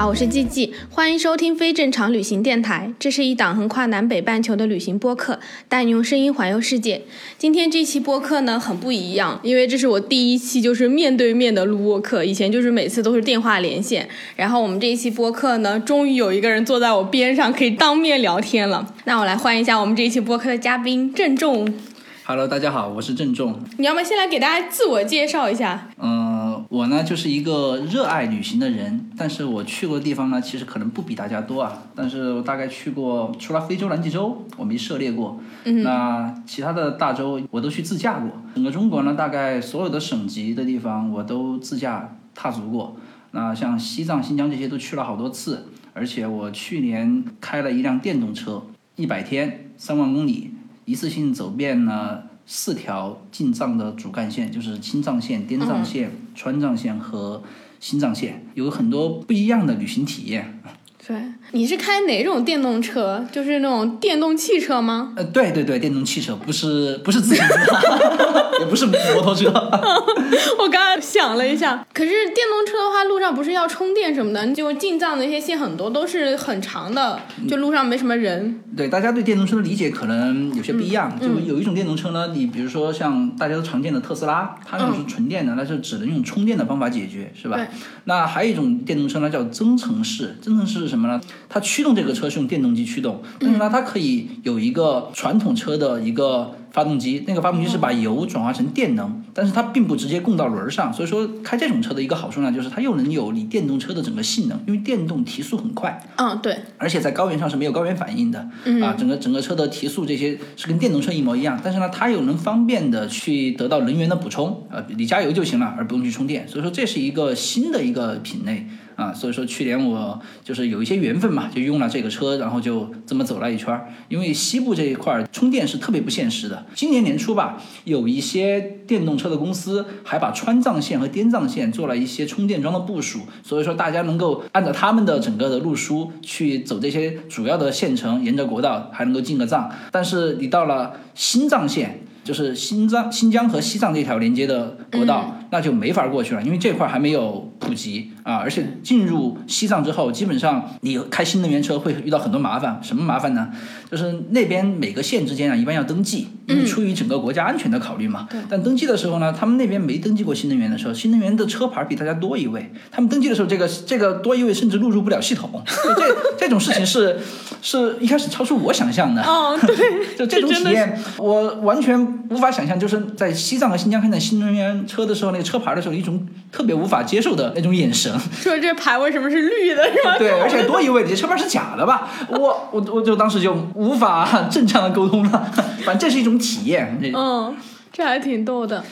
好，我是季季，欢迎收听非正常旅行电台。这是一档横跨南北半球的旅行播客，带你用声音环游世界。今天这期播客呢很不一样，因为这是我第一期就是面对面的录播客，以前就是每次都是电话连线。然后我们这一期播客呢，终于有一个人坐在我边上，可以当面聊天了。那我来欢迎一下我们这一期播客的嘉宾郑重，Hello，大家好，我是郑重。你要不要先来给大家自我介绍一下？嗯、我呢就是一个热爱旅行的人，但是我去过的地方呢，其实可能不比大家多啊。但是我大概去过，除了非洲南极洲我没涉猎过，嗯、那其他的大洲我都去自驾过。整个中国呢，大概所有的省级的地方我都自驾踏足过。那像西藏、新疆这些都去了好多次，而且我去年开了一辆电动车，一百天，三万公里，一次性走遍了四条进藏的主干线，就是青藏线、滇藏线、川藏线和新藏线，有很多不一样的旅行体验。对，你是开哪种电动车？就是那种电动汽车吗？呃，对对对，电动汽车不是不是自行车，也不是摩托车。我刚刚想了一下，可是电动车的话，路上不是要充电什么的？就进藏的一些线很多都是很长的，就路上没什么人。对，大家对电动车的理解可能有些不一样。就有一种电动车呢，你比如说像大家都常见的特斯拉，它那种是纯电的，那就只能用充电的方法解决，是吧？对那还有一种电动车呢，叫增程式。增程式是什么呢？它驱动这个车是用电动机驱动，但是呢，它可以有一个传统车的一个发动机，那个发动机是把油转化成电能，但是它并不直接供到轮儿上。所以说，开这种车的一个好处呢，就是它又能有你电动车的整个性能，因为电动提速很快。嗯，对，而且在高原上是没有高原反应的，啊，整个整个车的提速这些是跟电动车一模一样，但是呢，它又能方便的去得到能源的补充，呃，你加油就行了，而不用去充电，所以说这是一个新的一个品类啊，所以说去年我就是有一些缘分嘛，就用了这个车，然后就这么走了一圈儿，因为西部这一块儿充电是特别不现实的。今年年初吧，有一些电动车的公司还把川藏线和滇藏线做了一些充电桩的部署，所以说大家能够按照他们的整个的路书去走这些主要的县城，沿着国道还能够进个藏。但是你到了新藏线。就是新疆、新疆和西藏这条连接的国道，那就没法过去了，因为这块还没有普及啊。而且进入西藏之后，基本上你开新能源车会遇到很多麻烦。什么麻烦呢？就是那边每个县之间啊，一般要登记，因为出于整个国家安全的考虑嘛。但登记的时候呢，他们那边没登记过新能源的车，新能源的车牌比大家多一位。他们登记的时候，这个这个多一位甚至录入不了系统。这这种事情是是一开始超出我想象的。哦，对，就这种体验，我完全无法想象。就是在西藏和新疆看到新能源车的时候，那个车牌的时候，一种特别无法接受的那种眼神。说这牌为什么是绿的，是吧？对，而且多一位，你这车牌是假的吧？我我我就当时就无法正常的沟通了。反正这是一种体验。嗯，这还挺逗的。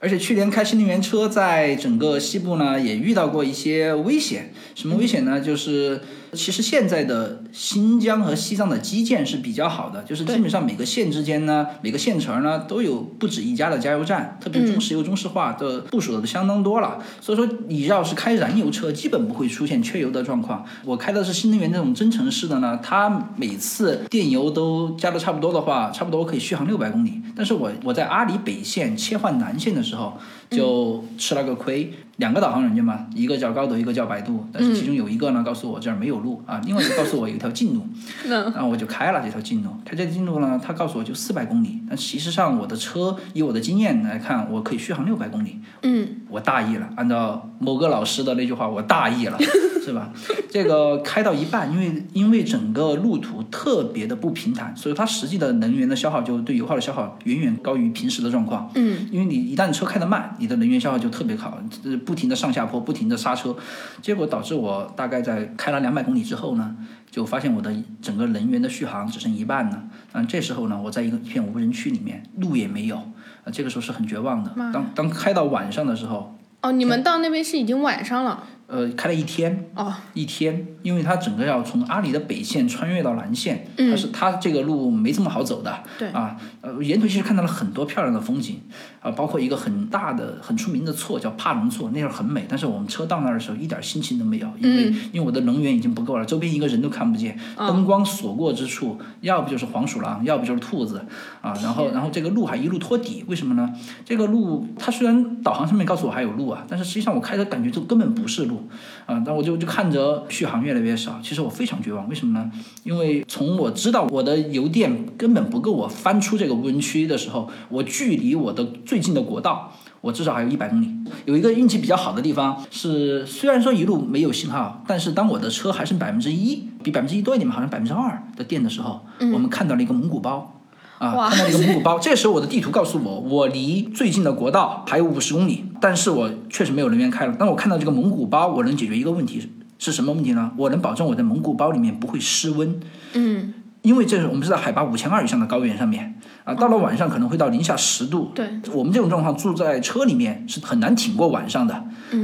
而且去年开新能源车，在整个西部呢，也遇到过一些危险。什么危险呢？就是其实现在的新疆和西藏的基建是比较好的，就是基本上每个县之间呢，每个县城呢都有不止一家的加油站，特别中石油、中石化的部署的相当多了。所以说，你要是开燃油车，基本不会出现缺油的状况。我开的是新能源这种增程式的呢，它每次电油都加的差不多的话，差不多可以续航六百公里。但是我我在阿里北线切换南线的时候，就吃了个亏。两个导航软件嘛，一个叫高德，一个叫百度，但是其中有一个呢告诉我这儿没有路啊，另外一个 告诉我有一条近路，那，然后我就开了这条近路，开这条近路呢，他告诉我就四百公里，但其实上我的车以我的经验来看，我可以续航六百公里，嗯，我大意了，按照某个老师的那句话，我大意了，是吧？这个开到一半，因为因为整个路途特别的不平坦，所以它实际的能源的消耗就对油耗的消耗远远高于平时的状况。嗯，因为你一旦车开得慢，你的能源消耗就特别高，呃不停的上下坡，不停的刹车，结果导致我大概在开了两百公里之后呢，就发现我的整个能源的续航只剩一半了。嗯，这时候呢，我在一个一片无人区里面，路也没有，啊，这个时候是很绝望的。当当开到晚上的时候，哦，你们到那边是已经晚上了。呃，开了一天，哦，一天，因为它整个要从阿里的北线穿越到南线，嗯它是它这个路没这么好走的，对。啊，呃，沿途其实看到了很多漂亮的风景，啊，包括一个很大的、很出名的错叫帕隆错，那儿很美，但是我们车到那儿的时候一点心情都没有，因为、因为我的能源已经不够了，周边一个人都看不见，灯光所过之处，要不就是黄鼠狼，要不就是兔子，啊，然后然后这个路还一路托底，为什么呢？这个路它虽然导航上面告诉我还有路啊，但是实际上我开的感觉这根本不是路，啊，但我就就看着续航越来越少，其实我非常绝望，为什么呢？因为从我知道我的油电根本不够我翻出这个无人区的时候，我距离我的最近的国道。我至少还有一百公里。有一个运气比较好的地方是，虽然说一路没有信号，但是当我的车还剩百分之一，比百分之一多一点嘛，好像百分之二的电的时候，我们看到了一个蒙古包。啊，看到了一个蒙古包。这时候我的地图告诉我，我离最近的国道还有五十公里，但是我确实没有人员开了。但我看到这个蒙古包，我能解决一个问题是是什么问题呢？我能保证我在蒙古包里面不会失温。嗯，因为这是我们是在海拔五千二以上的高原上面啊，到了晚上可能会到零下十度。对，我们这种状况住在车里面是很难挺过晚上的。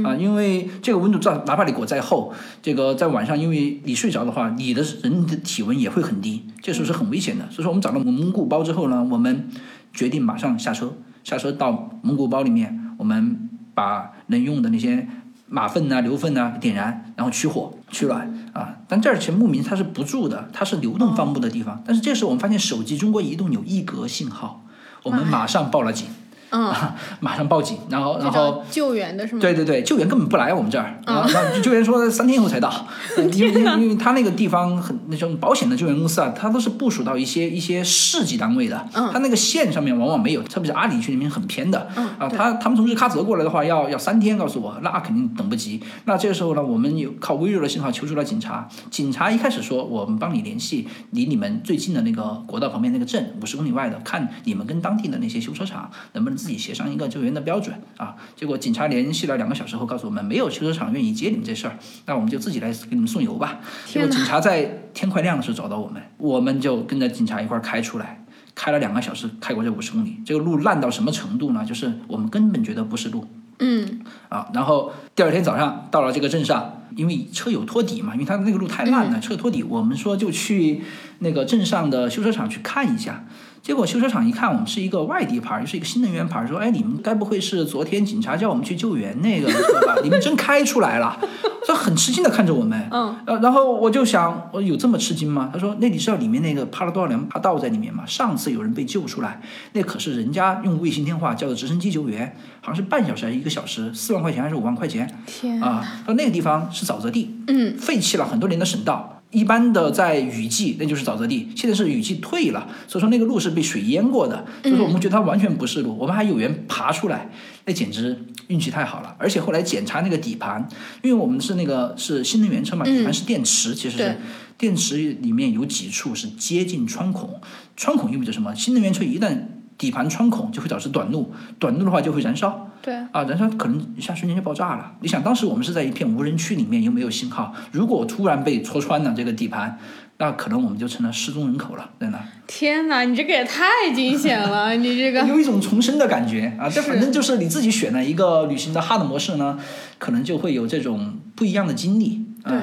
啊，因为这个温度，在哪怕你裹再厚，这个在晚上，因为你睡着的话，你的人的体温也会很低，这时候是很危险的。所以说，我们找到蒙古包之后呢，我们决定马上下车，下车到蒙古包里面，我们把能用的那些马粪呐、牛粪呐点燃，然后取火取暖啊。但这儿其实牧民他是不住的，他是流动放牧的地方。但是这时候我们发现手机中国移动有一格信号，我们马上报了警，嗯，马上报警，然后然后救援的是吗？对对对，救援根本不来我们这儿，然后救援说三天以后才到，呃因为因为因为他那个地方很那种保险的救援公司啊，它都是部署到一些一些市级单位的，嗯。它那个县上面往往没有，特别是阿里区里面很偏的，嗯。啊，他他们从日喀则过来的话要要三天，告诉我那肯定等不及。那这个时候呢，我们有靠微弱的信号求助了警察，警察一开始说我们帮你联系离你们最近的那个国道旁边那个镇五十公里外的，看你们跟当地的那些修车厂能不能自己协商一个救援的标准啊。结果警察联系了两个小时后，告诉我们没有修车厂愿意接你们这事儿，那我们就自己来给你们送油吧。结果警察在天快亮的时候找到我们，我们就跟着警察一块儿开出来。开了两个小时，开过这五十公里，这个路烂到什么程度呢？就是我们根本觉得不是路嗯，啊。然后第二天早上到了这个镇上，因为车有托底嘛，因为它那个路太烂了，车有托底，我们说就去那个镇上的修车厂去看一下。结果修车厂一看，我们是一个外地牌，又是一个新能源牌，说：“哎，你们该不会是昨天警察叫我们去救援那个车吧？你们真开出来了。”他很吃惊的看着我们。嗯，呃，然后我就想，我有这么吃惊吗？他说：“那你知道里面那个趴了多少辆趴道在里面吗？上次有人被救出来，那可是人家用卫星电话叫的直升机救援，好像是半小时还是一个小时，四万块钱还是五万块钱天，啊？说那个地方是沼泽地，嗯，废弃了很多年的省道。一般的在雨季那就是沼泽地，现在是雨季退了，所以说那个路是被水淹过的，所以说我们觉得它完全不是路，我们还有缘爬出来，那简直运气太好了。而且后来检查那个底盘，因为我们是那个是新能源车嘛，底盘是电池，其实是电池里面有几处是接近穿孔，穿孔意味着什么？新能源车一旦底盘穿孔就会导致短路，短路的话就会燃烧。对，啊，燃烧可能一下瞬间就爆炸了。你想，当时我们是在一片无人区里面，又没有信号，如果突然被戳穿了这个底盘，那可能我们就成了失踪人口了，真的。天哪，你这个也太惊险了，你这个，有一种重生的感觉啊！这是反正就是你自己选了一个旅行的 hard 模式呢，可能就会有这种不一样的经历啊。对，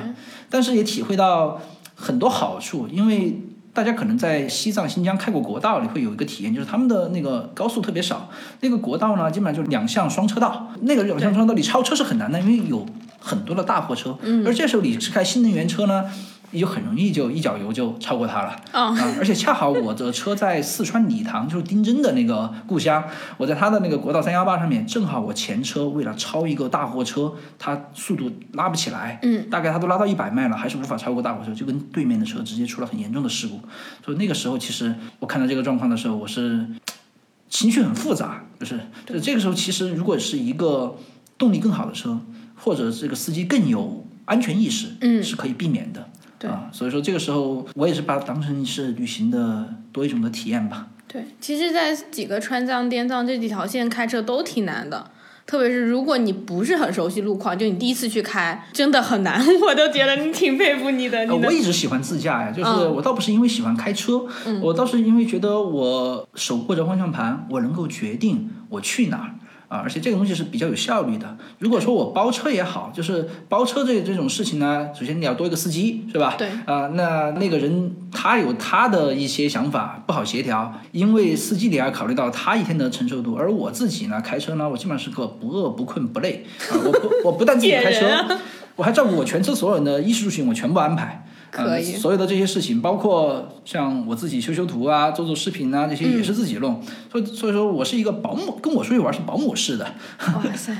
但是也体会到很多好处，因为大家可能在西藏、新疆开过国道，你会有一个体验，就是他们的那个高速特别少，那个国道呢，基本上就两向双车道，那个两向双车道你超车是很难的，因为有很多的大货车，嗯而这时候你是开新能源车呢。你就很容易就一脚油就超过它了哦啊！而且恰好我的车在四川理塘，就是丁真的那个故乡，我在他的那个国道三幺八上面，正好我前车为了超一个大货车，它速度拉不起来，嗯，大概他都拉到一百迈了，还是无法超过大货车，就跟对面的车直接出了很严重的事故。所以那个时候，其实我看到这个状况的时候，我是 情绪很复杂，就是就是这个时候，其实如果是一个动力更好的车，或者这个司机更有安全意识，嗯是可以避免的。对啊，所以说这个时候我也是把它当成是旅行的多一种的体验吧。对，其实，在几个川藏、滇藏这几条线开车都挺难的，特别是如果你不是很熟悉路况，就你第一次去开，真的很难。我都觉得你挺佩服你的，呃，你的我一直喜欢自驾呀，就是嗯我倒不是因为喜欢开车，我倒是因为觉得我手握着方向盘，我能够决定我去哪儿啊，而且这个东西是比较有效率的。如果说我包车也好，就是包车这这种事情呢，首先你要多一个司机，是吧？对啊、那那个人他有他的一些想法，不好协调，因为司机你要考虑到他一天的承受度，而我自己呢，开车呢，我基本上是个不饿不困不累啊，我不我不但自己开车 啊，我还照顾我全车所有人的衣食住行，我全部安排。可以嗯所有的这些事情，包括像我自己修修图啊、做做视频啊，这些也是自己弄。所以所以说我是一个保姆，跟我出去玩是保姆式的。哇塞，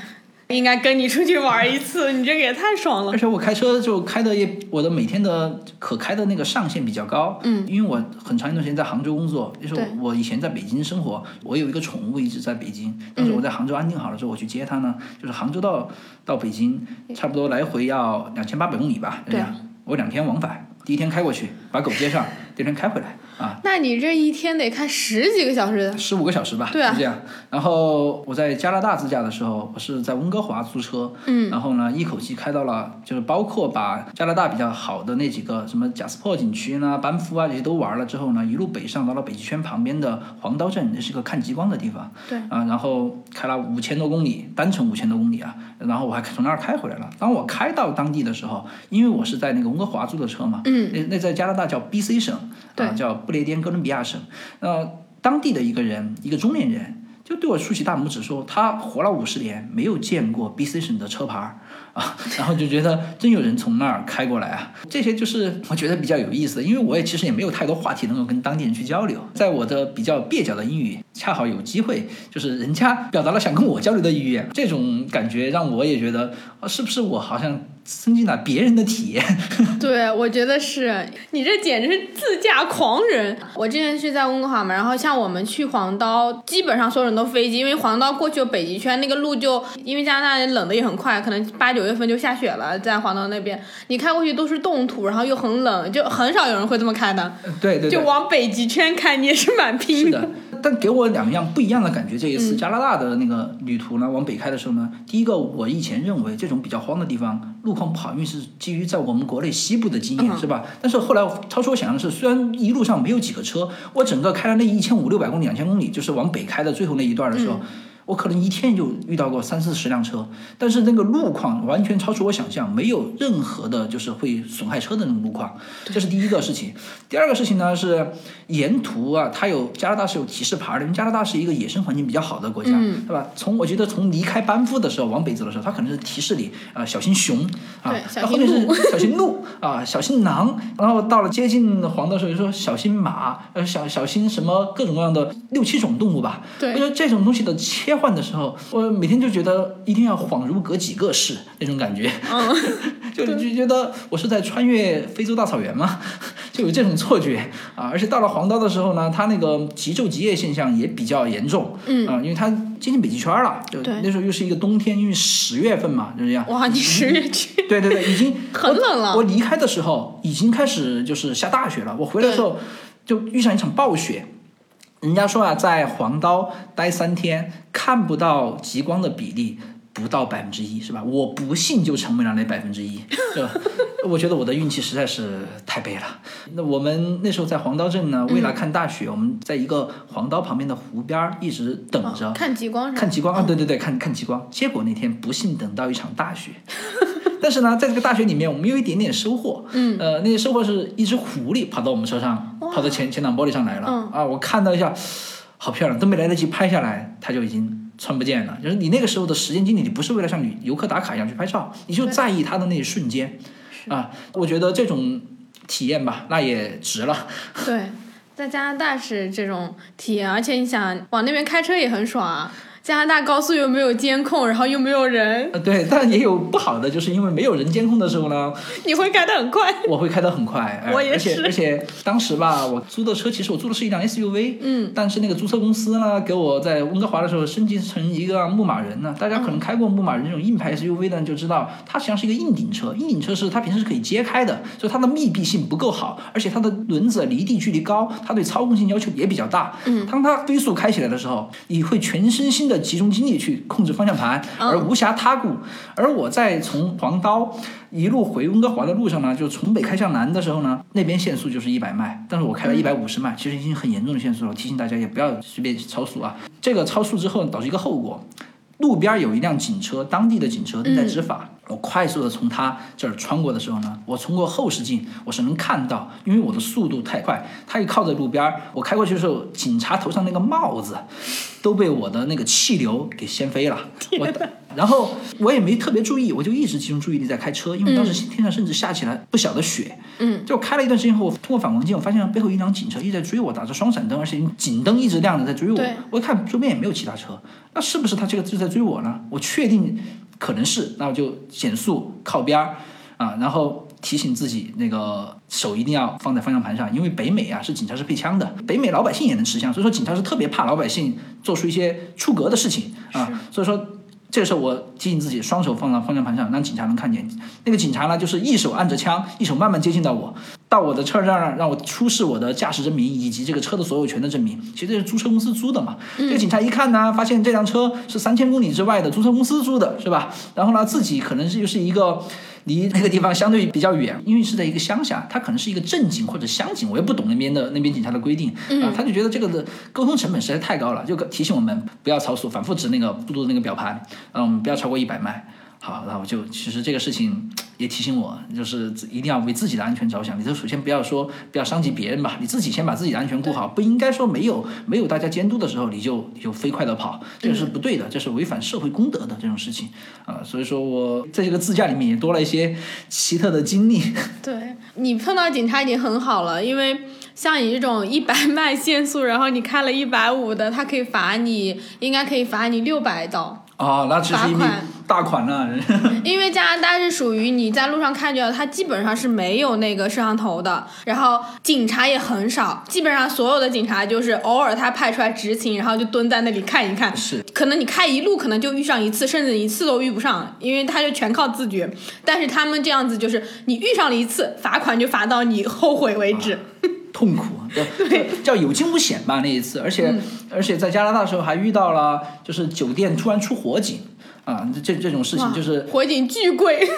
应该跟你出去玩一次，你这个也太爽了而。且我开车就开的也，我的每天的可开的那个上限比较高。嗯，因为我很长一段时间在杭州工作，就是对我以前在北京生活，我有一个宠物一直在北京，但是我在杭州安定好了之后，我去接它呢，就是杭州到到北京，差不多来回要两千八百公里吧，对这样，我两天往返，第一天开过去把狗接上，第二天开回来。啊。那你这一天得开十几个小时的，十五个小时吧，对啊。就这样。然后我在加拿大自驾的时候，我是在温哥华租车，嗯，然后呢一口气开到了，就是包括把加拿大比较好的那几个什么贾斯珀景区呢、班夫啊这些都玩了之后呢，一路北上到了北极圈旁边的黄刀镇，那是个看极光的地方，对。啊，然后开了五千多公里，单程五千多公里啊，然后我还从那儿开回来了。当我开到当地的时候，因为我是在那个温哥华租的车嘛，嗯，那那在加拿大叫 B.C 省，对。啊，叫不列颠哥伦比亚省，呃，当地的一个人，一个中年人。就对我竖起大拇指说，他活了五十年，没有见过 B.C 省的车牌啊，然后就觉得真有人从那儿开过来啊，这些就是我觉得比较有意思的，因为我也其实也没有太多话题能够跟当地人去交流，在我的比较蹩脚的英语，恰好有机会，就是人家表达了想跟我交流的意愿，这种感觉让我也觉得，啊，是不是我好像增进了别人的体验？对，我觉得是。你这简直是自驾狂人。我之前是在温哥华嘛，然后像我们去黄刀，基本上所有人都飞机，因为黄刀过去有北极圈，那个路就因为加拿大冷的也很快，可能八九月份就下雪了，在黄刀那边，你开过去都是冻土，然后又很冷，就很少有人会这么开的，对对对，就往北极圈开，你也是蛮拼是的，但给我两样不一样的感觉。这一次加拿大的那个旅途呢，往北开的时候呢，第一个我以前认为这种比较荒的地方路况不好，因为是基于在我们国内西部的经验，是吧？但是后来超出我想象的是，虽然一路上没有几个车，我整个开了那一千五六百公里、两千公里，就是往北开的最后那一段的时候。我可能一天就遇到过三四十辆车，但是那个路况完全超出我想象，没有任何的就是会损害车的那种路况，这是第一个事情。第二个事情呢是沿途啊，它有加拿大是有提示牌的，因为加拿大是一个野生环境比较好的国家，嗯对吧？从我觉得从离开班夫的时候往北走的时候，它可能是提示你啊、小心熊啊后面是小心鹿 啊，小心狼，然后到了接近黄的时候，就说小心马，呃，小小心什么各种各样的六七种动物吧。对我觉得这种东西的切换的时候，我每天就觉得一定要恍如隔几个世那种感觉，嗯，就就觉得我是在穿越非洲大草原嘛，就有这种错觉。啊。而且到了黄刀的时候呢，它那个极昼极夜现象也比较严重，嗯。啊，因为它接近北极圈了，就对。那时候又是一个冬天，因为十月份嘛，就这样。哇，你十月去，对对对，已经很冷了。我。我离开的时候已经开始就是下大雪了，我回来的时候就遇上一场暴雪。人家说啊，在黄刀待三天看不到极光的比例不到百分之一，是吧？我不信就成为了那百分之一，是吧？我觉得我的运气实在是太背了。那我们那时候在黄刀镇呢，为了看大雪，我们在一个黄刀旁边的湖边儿一直等着。哦看极光看极光啊，对对对，看看极光。结果那天不幸等到一场大雪，但是呢，在这个大学里面，我们有一点点收获。嗯，呃，那些收获是一只狐狸跑到我们车上，跑到前前挡玻璃上来了。嗯啊，我看到一下，好漂亮，都没来得及拍下来，它就已经穿不见了。就是你那个时候的时间精力，你不是为了像旅游客打卡一样去拍照，你就在意它的那一瞬间。啊，我觉得这种体验吧，那也值了。对，在加拿大是这种体验，而且你想往那边开车也很爽啊。加拿大高速又没有监控，然后又没有人，呃，对，但也有不好的，就是因为没有人监控的时候呢，你会开得很快。我会开得很快，哎我也而且是而且当时吧，我租的车其实我租的是一辆 SUV，嗯，但是那个租车公司呢，给我在温哥华的时候升级成一个牧马人呢。大家可能开过牧马人这种硬派 SUV 的，就知道它实际上是一个硬顶车。硬顶车是它平时是可以揭开的，所以它的密闭性不够好，而且它的轮子离地距离高，它对操控性要求也比较大。嗯，当它飞速开起来的时候，你会全身心的集中精力去控制方向盘，而无暇他顾。而我在从黄刀一路回温哥华的路上呢，就从北开向南的时候呢，那边限速就是一百迈，但是我开了一百五十迈，其实已经很严重的限速了。提醒大家也不要随便超速啊。这个超速之后导致一个后果。路边有一辆警车，当地的警车正在执法。我快速的从他这儿穿过的时候呢，我通过后视镜我是能看到，因为我的速度太快，他一靠在路边，我开过去的时候，警察头上那个帽子都被我的那个气流给掀飞了。我然后我也没特别注意，我就一直集中注意力在开车，因为当时天上甚至下起了不小的雪。嗯，就开了一段时间后，我通过反光镜，我发现背后一辆警车一直在追我，打着双闪灯，而且警灯一直亮着在追我对。我一看周边也没有其他车，那是不是他这个就在追我呢？我确定可能是，那我就减速靠边儿啊，然后提醒自己那个手一定要放在方向盘上，因为北美啊是警察是配枪的，北美老百姓也能持枪，所以说警察是特别怕老百姓做出一些出格的事情啊，所以说。这个时候，我提醒自己，双手放到方向盘上，让警察能看见。那个警察呢，就是一手按着枪，一手慢慢接近到我，到我的车上，让我出示我的驾驶证明以及这个车的所有权的证明。其实这是租车公司租的嘛。这个警察一看呢，发现这辆车是三千公里之外的租车公司租的，是吧？然后呢，自己可能是又是一个离那个地方相对比较远，因为是在一个乡下，他可能是一个镇警或者乡警，我也不懂那边的那边警察的规定啊，他就觉得这个的沟通成本实在太高了，就提醒我们不要超速，反复指那个速度的那个表盘，嗯，我们不要超过一百迈。好，那我就其实这个事情 也提醒我，就是一定要为自己的安全着想。你就首先不要说不要伤及别人吧，你自己先把自己的安全顾好，不应该说没有没有大家监督的时候你就你就飞快的跑，这个是不对的，这是违反社会公德的这种事情啊。所以说我在这个自驾里面也多了一些奇特的经历。对你碰到警察已经很好了，因为像你这种一百 迈限速，然后你开了一百五的，他可以罚你，应该可以罚你六百刀。啊，那其实一笔罚款大款了。因为加拿大是属于你在路上看见，它基本上是没有那个摄像头的，然后警察也很少，基本上所有的警察就是偶尔他派出来执勤，然后就蹲在那里看一看。是，可能你开一路可能就遇上一次，甚至一次都遇不上，因为他就全靠自觉。但是他们这样子就是你遇上了一次，罚款就罚到你后悔为止。痛苦，对，叫有惊无险吧那一次，而且、而且在加拿大的时候还遇到了，就是酒店突然出火警啊，这这种事情就是火警巨贵，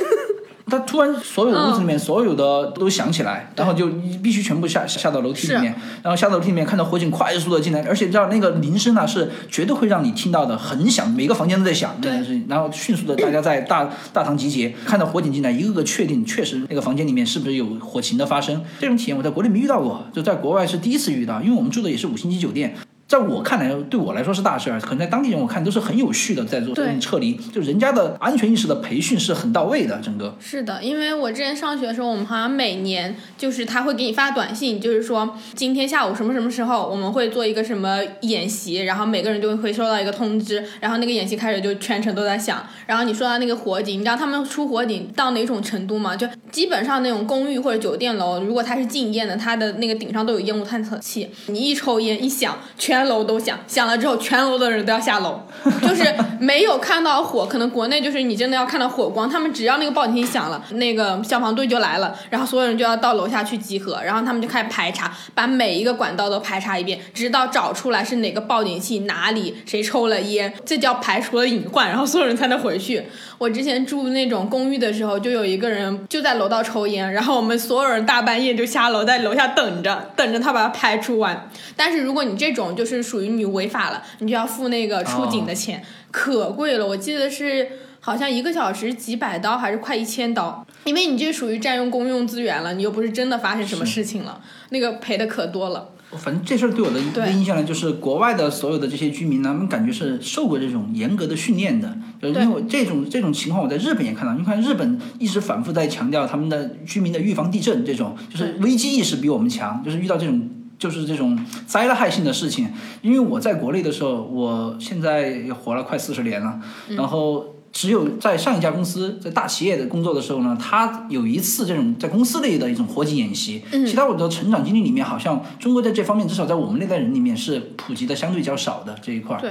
它突然所有的屋子里面所有的都响起来，然后就必须全部下下到楼梯里面，然后下到楼梯里面看到火警快速的进来，而且知道那个铃声呢是绝对会让你听到的，很响，每个房间都在响这件事情，然后迅速的大家在大大堂集结，看到火警进来，一个个确定确实那个房间里面是不是有火情的发生，这种体验我在国内没遇到过，就在国外是第一次遇到，因为我们住的也是五星级酒店。在我看来，对我来说是大事儿，可能在当地人我看都是很有序的在做对撤离，就人家的安全意识的培训是很到位的，整个。是的，因为我之前上学的时候，我们好像每年就是他会给你发短信，就是说今天下午什么什么时候我们会做一个什么演习，然后每个人就会收到一个通知，然后那个演习开始就全程都在响。然后你说到那个火警，你知道他们出火警到哪种程度吗？就基本上那种公寓或者酒店楼，如果它是禁烟的，它的那个顶上都有烟雾探测器，你一抽烟一响，全全楼都响，响了之后全楼的人都要下楼，就是没有看到火，可能国内就是你真的要看到火光，他们只要那个报警器响了，那个消防队就来了，然后所有人就要到楼下去集合，然后他们就开始排查，把每一个管道都排查一遍，直到找出来是哪个报警器哪里谁抽了烟，这叫排除了隐患，然后所有人才能回去。我之前住那种公寓的时候，就有一个人就在楼道抽烟，然后我们所有人大半夜就下楼在楼下等着，等着他把他排出完。但是如果你这种就是属于你违法了，你就要付那个出警的钱，可贵了。我记得是好像一个小时几百刀，还是快一千刀，因为你这属于占用公用资源了，你又不是真的发生什么事情了，那个赔的可多了。反正这事儿对我的一个对印象呢，就是国外的所有的这些居民呢，他们感觉是受过这种严格的训练的。就是因为我这种这种情况，我在日本也看到。你看日本一直反复在强调他们的居民的预防地震这种，就是危机意识比我们强，就是遇到这种。就是这种灾害性的事情，因为我在国内的时候，我现在也活了快四十年了，然后只有在上一家公司在大企业的工作的时候呢，他有一次这种在公司内的一种活体演习，其他我的成长经历里面，好像中国在这方面至少在我们那代人里面是普及的相对较少的这一块儿。对，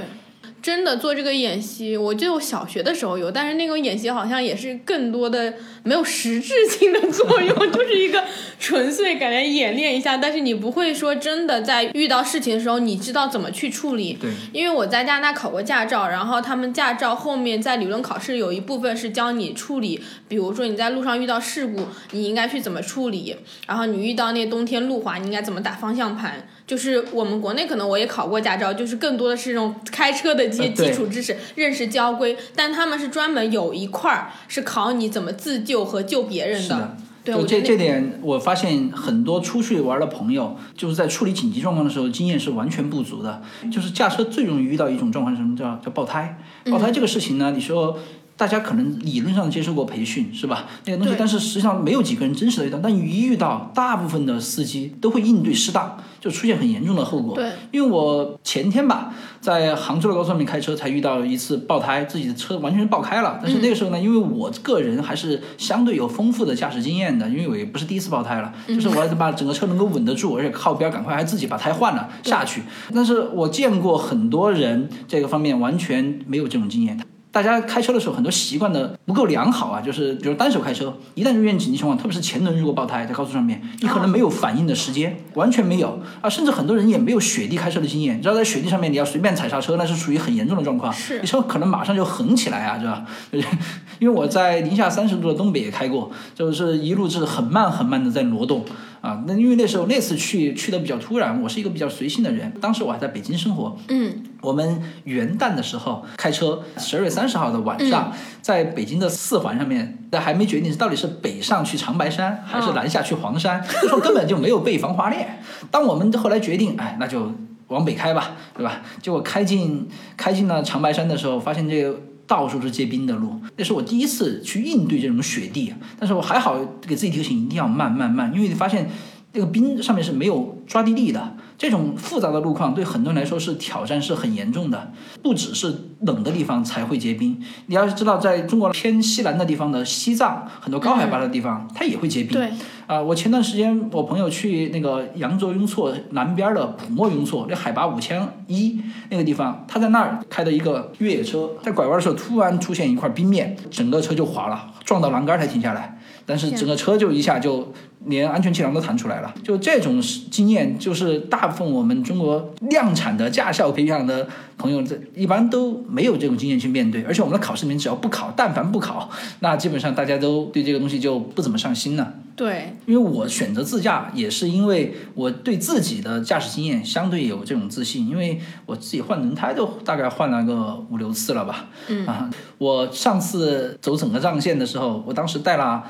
真的做这个演习，我记得我小学的时候有，但是那个演习好像也是更多的没有实质性的作用，就是一个纯粹感觉演练一下，但是你不会说真的在遇到事情的时候，你知道怎么去处理。对，因为我在加拿大考过驾照，然后他们驾照后面在理论考试有一部分是教你处理，比如说你在路上遇到事故，你应该去怎么处理，然后你遇到那冬天路滑，你应该怎么打方向盘。就是我们国内可能我也考过驾照，就是更多的是这种开车的这些基础知识，认识交规，但他们是专门有一块儿是考你怎么自救和救别人是的。对，就这这点，我发现很多出去玩的朋友，就是在处理紧急状况的时候，经验是完全不足的。就是驾车最容易遇到一种状况是什么？叫叫爆胎。爆胎这个事情呢，你说大家可能理论上接受过培训，是吧？那个东西，但是实际上没有几个人真实的遇到。但一遇到，大部分的司机都会应对失当，就出现很严重的后果。对，因为我前天吧，在杭州的高速上面开车，才遇到一次爆胎，自己的车完全爆开了。但是那个时候呢，因为我个人还是相对有丰富的驾驶经验的，因为我也不是第一次爆胎了，就是我要把整个车能够稳得住，而且靠边赶快还自己把胎换了下去。但是我见过很多人这个方面完全没有这种经验。大家开车的时候很多习惯的不够良好啊，就是比如单手开车，一旦出现紧急情况，特别是前轮如果爆胎在高速上面，你可能没有反应的时间，完全没有啊，甚至很多人也没有雪地开车的经验。你知道在雪地上面你要随便踩刹车，那是属于很严重的状况，是你车可能马上就横起来啊，是吧？因为我在零下三十度的东北也开过，就是一路是很慢很慢的在挪动啊。那因为那时候那次去去的比较突然，我是一个比较随性的人，当时我还在北京生活，嗯，我们元旦的时候开车，十二月三十号的晚上，在北京的四环上面，但还没决定到底是北上去长白山，还是南下去黄山，那时候根本就没有备防滑链。当我们后来决定，哎，那就往北开吧，对吧？结果开进开进了长白山的时候，发现这个。到处是结冰的路，那是我第一次去应对这种雪地，但是我还好给自己提醒，一定要慢慢慢，因为你发现那个冰上面是没有抓地力的，这种复杂的路况对很多人来说是挑战，是很严重的。不只是冷的地方才会结冰，你要是知道，在中国偏西南的地方的西藏，很多高海拔的地方，它也会结冰。对，啊、我前段时间我朋友去那个扬州雍措南边的普莫雍措，那海拔五千一那个地方，他在那儿开的一个越野车，在拐弯的时候突然出现一块冰面，整个车就滑了，撞到栏杆才停下来。但是整个车就一下就连安全气囊都弹出来了，就这种经验，就是大部分我们中国量产的驾校培养的朋友，这一般都没有这种经验去面对。而且我们的考试里面只要不考，但凡不考，那基本上大家都对这个东西就不怎么上心了。对，因为我选择自驾，也是因为我对自己的驾驶经验相对有这种自信，因为我自己换轮胎都大概换了个五六次了吧。嗯啊，我上次走整个藏线的时候，我当时带了。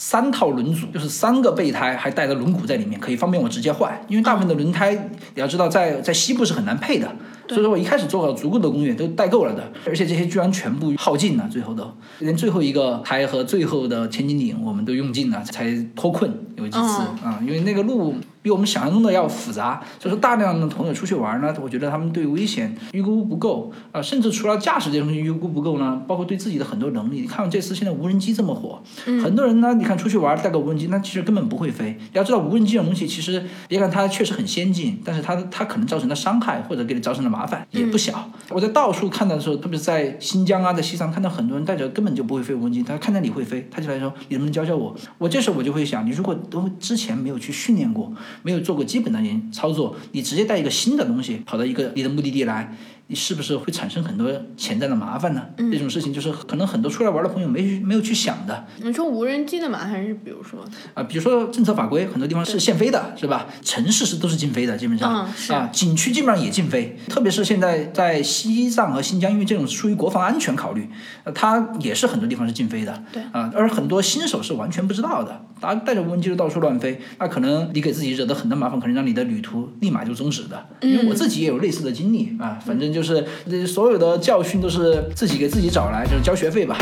三套轮组，就是三个备胎，还带着轮毂在里面，可以方便我直接换。因为大部分的轮胎，你要知道在在西部是很难配的，所以说我一开始做好足够的攻略，都带够了的。而且这些居然全部耗尽了，最后都连最后一个台和最后的千斤顶我们都用尽了，才脱困有几次啊、因为那个路比我们想象中的要复杂，所以说大量的朋友出去玩呢，我觉得他们对危险预估不够啊、甚至除了驾驶这东西预估不够呢，包括对自己的很多能力。你看这次现在无人机这么火，很多人呢，你看出去玩带个无人机，那其实根本不会飞。你要知道无人机这种东西，其实别看它确实很先进，但是它它可能造成的伤害或者给你造成的麻烦也不小。我在到处看到的时候，特别是在新疆啊，在西藏看到很多人带着根本就不会飞无人机，他看到你会飞，他就来说你能不能教教我？我这时候我就会想，你如果都之前没有去训练过，没有做过基本的研操作，你直接带一个新的东西跑到一个你的目的地来。你是不是会产生很多潜在的麻烦呢？这种事情就是可能很多出来玩的朋友没没有去想的。你说无人机的嘛，还是比如说，啊，比如说政策法规，很多地方是限飞的，是吧？城市是都是禁飞的，基本上、啊，景区基本上也禁飞。特别是现在在西藏和新疆，因为这种出于国防安全考虑，呃，它也是很多地方是禁飞的。对啊，而很多新手是完全不知道的，大家带着无人机就到处乱飞，那可能你给自己惹得很多麻烦，可能让你的旅途立马就终止的。因为我自己也有类似的经历啊，反正就就是所有的教训都是自己给自己找来，就是交学费吧。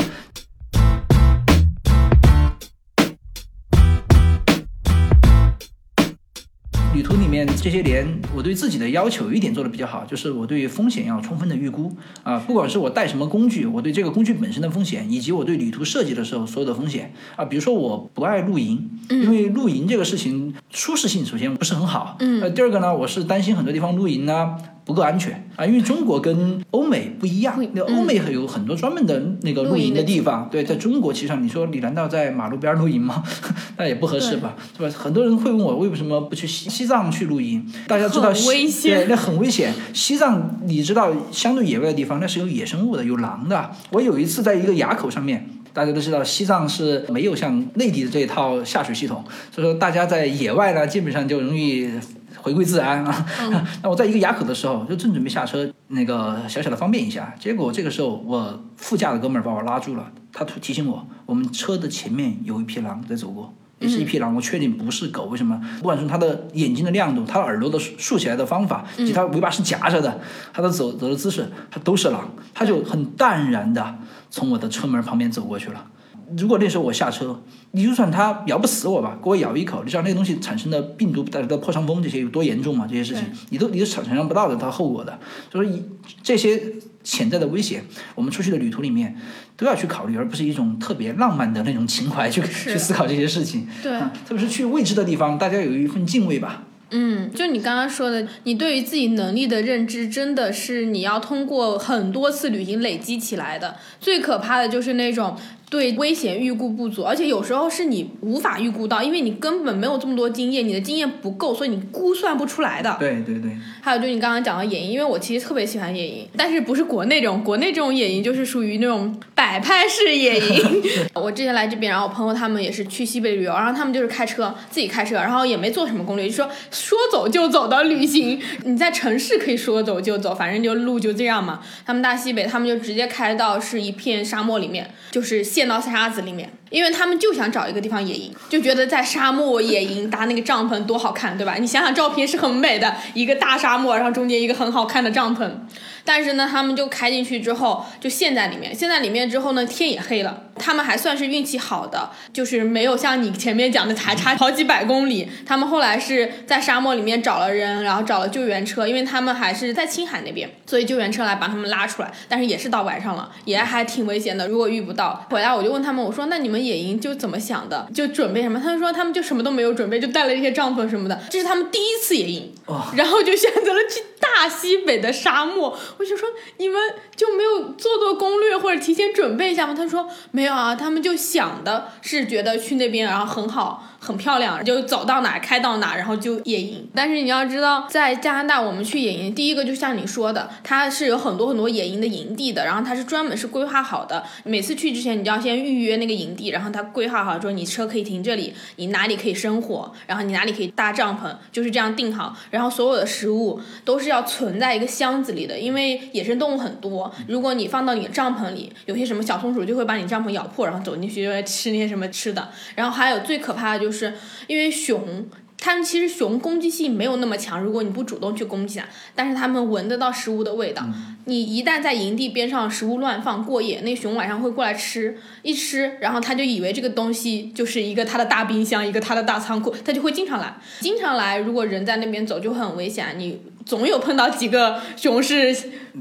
旅途里面这些年，我对自己的要求有一点做的比较好，就是我对风险要充分的预估啊，不管是我带什么工具，我对这个工具本身的风险，以及我对旅途设计的时候所有的风险啊，比如说我不爱露营，因为露营这个事情舒适性首先不是很好，嗯，呃，第二个呢，我是担心很多地方露营呢。不够安全啊，因为中国跟欧美不一样，那欧美还有很多专门的那个露营的地方。对，在中国，其实上你说你难道在马路边露营吗？那也不合适吧，是吧？很多人会问我为什么不去西西藏去露营？大家知道很危险对，那很危险。西藏你知道，相对野外的地方，那是有野生物的，有狼的。我有一次在一个垭口上面。大家都知道，西藏是没有像内地的这一套下水系统，所以说大家在野外呢，基本上就容易回归自然啊。那我在一个垭口的时候，就正准备下车，那个小小的方便一下，结果这个时候我副驾的哥们儿把我拉住了，他突提醒我，我们车的前面有一匹狼在走过。也是一匹狼，我确定不是狗。为什么？不管从它的眼睛的亮度、它耳朵的竖竖起来的方法，以及它尾巴是夹着的，它的走走的姿势，它都是狼。它就很淡然的从我的车门旁边走过去了。如果那时候我下车，你就算它咬不死我吧，给我咬一口，你知道那个东西产生的病毒带来的破伤风这些有多严重吗？这些事情你都你都想象不到的它后果的。所以这些潜在的危险，我们出去的旅途里面都要去考虑，而不是一种特别浪漫的那种情怀去 去思考这些事情。对啊，特别是去未知的地方，大家有一份敬畏吧。嗯，就你刚刚说的，你对于自己能力的认知，真的是你要通过很多次旅行累积起来的。最可怕的就是那种对危险预估不足，而且有时候是你无法预估到，因为你根本没有这么多经验，你的经验不够，所以你估算不出来的。对对对，还有就是你刚刚讲的野营，因为我其实特别喜欢野营，但是不是国内这种，国内这种野营就是属于那种摆拍式野营。我之前来这边，然后我朋友他们也是去西北旅游，然后他们就是开车，自己开车，然后也没做什么攻略，就说说走就走的旅行。你在城市可以说走就走，反正就路就这样嘛。他们大西北，他们就直接开到是一片沙漠里面，就是陷到沙子里面。因为他们就想找一个地方野营，就觉得在沙漠野营搭那个帐篷多好看，对吧？你想想照片是很美的，一个大沙漠，然后中间一个很好看的帐篷。但是呢，他们就开进去之后就陷在里面，陷在里面之后呢，天也黑了。他们还算是运气好的，就是没有像你前面讲的还差好几百公里。他们后来是在沙漠里面找了人，然后找了救援车，因为他们还是在青海那边，所以救援车来把他们拉出来。但是也是到晚上了，也还挺危险的。如果遇不到，回来我就问他们，我说那你们野营就怎么想的？就准备什么？他们说他们就什么都没有准备，就带了一些帐篷什么的。这是他们第一次野营，哇然后就选择了去大西北的沙漠。我就说你们就没有做做攻略或者提前准备一下吗？他说没有啊，他们就想的是觉得去那边然后很好。很漂亮，就走到哪开到哪，然后就野营。但是你要知道，在加拿大我们去野营，第一个就像你说的，它是有很多很多野营的营地的，然后它是专门是规划好的。每次去之前，你就要先预约那个营地，然后它规划好说你车可以停这里，你哪里可以生火，然后你哪里可以搭帐篷，就是这样定好。然后所有的食物都是要存在一个箱子里的，因为野生动物很多，如果你放到你的帐篷里，有些什么小松鼠就会把你帐篷咬破，然后走进去就会吃那些什么吃的。然后还有最可怕的就是，因为熊。它们其实熊攻击性没有那么强，如果你不主动去攻击它，但是它们闻得到食物的味道。你一旦在营地边上食物乱放过夜，那熊晚上会过来吃，一吃，然后它就以为这个东西就是一个它的大冰箱，一个它的大仓库，它就会经常来，经常来。如果人在那边走就会很危险，你总有碰到几个熊是